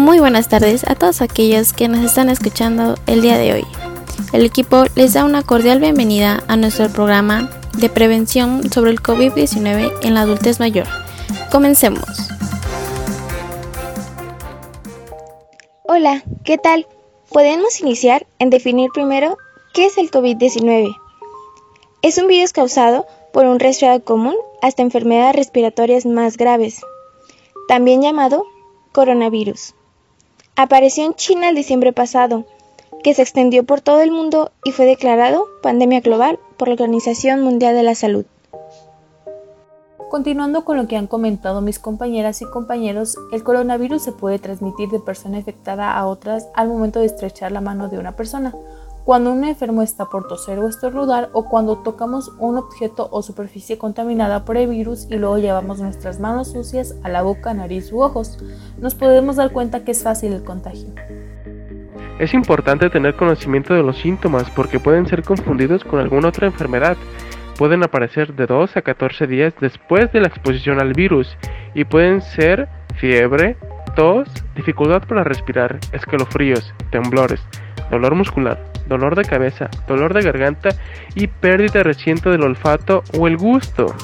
Muy buenas tardes a todos aquellos que nos están escuchando el día de hoy. El equipo les da una cordial bienvenida a nuestro programa de prevención sobre el COVID-19 en la adultez mayor. Comencemos. Hola, ¿qué tal? Podemos iniciar en definir primero qué es el COVID-19. Es un virus causado por un resfriado común hasta enfermedades respiratorias más graves, también llamado coronavirus. Apareció en China el diciembre pasado, que se extendió por todo el mundo y fue declarado pandemia global por la Organización Mundial de la Salud. Continuando con lo que han comentado mis compañeras y compañeros, el coronavirus se puede transmitir de persona infectada a otras al momento de estrechar la mano de una persona, cuando un enfermo está por toser o estornudar o cuando tocamos un objeto o superficie contaminada por el virus y luego llevamos nuestras manos sucias a la boca, nariz u ojos, nos podemos dar cuenta que es fácil el contagio. Es importante tener conocimiento de los síntomas porque pueden ser confundidos con alguna otra enfermedad pueden aparecer de 2 a 14 días después de la exposición al virus y pueden ser fiebre, tos, dificultad para respirar, escalofríos, temblores, dolor muscular, dolor de cabeza, dolor de garganta y pérdida reciente del olfato o el gusto.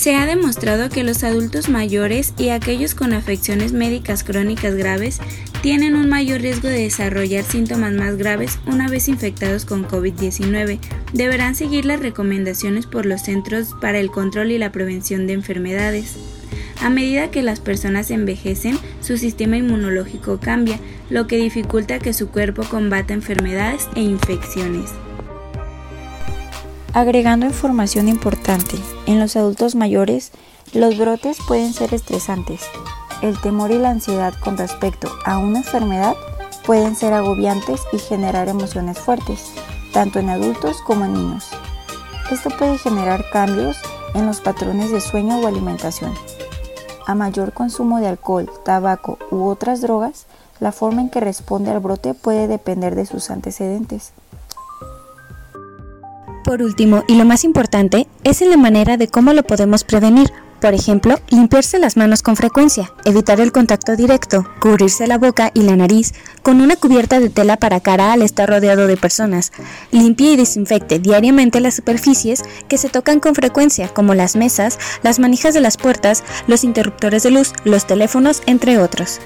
Se ha demostrado que los adultos mayores y aquellos con afecciones médicas crónicas graves tienen un mayor riesgo de desarrollar síntomas más graves una vez infectados con COVID-19. Deberán seguir las recomendaciones por los Centros para el Control y la Prevención de Enfermedades. A medida que las personas envejecen, su sistema inmunológico cambia, lo que dificulta que su cuerpo combata enfermedades e infecciones. Agregando información importante, en los adultos mayores, los brotes pueden ser estresantes. El temor y la ansiedad con respecto a una enfermedad pueden ser agobiantes y generar emociones fuertes, tanto en adultos como en niños. Esto puede generar cambios en los patrones de sueño o alimentación. A mayor consumo de alcohol, tabaco u otras drogas, la forma en que responde al brote puede depender de sus antecedentes. Por último, y lo más importante, es en la manera de cómo lo podemos prevenir. Por ejemplo, limpiarse las manos con frecuencia, evitar el contacto directo, cubrirse la boca y la nariz con una cubierta de tela para cara al estar rodeado de personas. Limpie y desinfecte diariamente las superficies que se tocan con frecuencia, como las mesas, las manijas de las puertas, los interruptores de luz, los teléfonos, entre otros.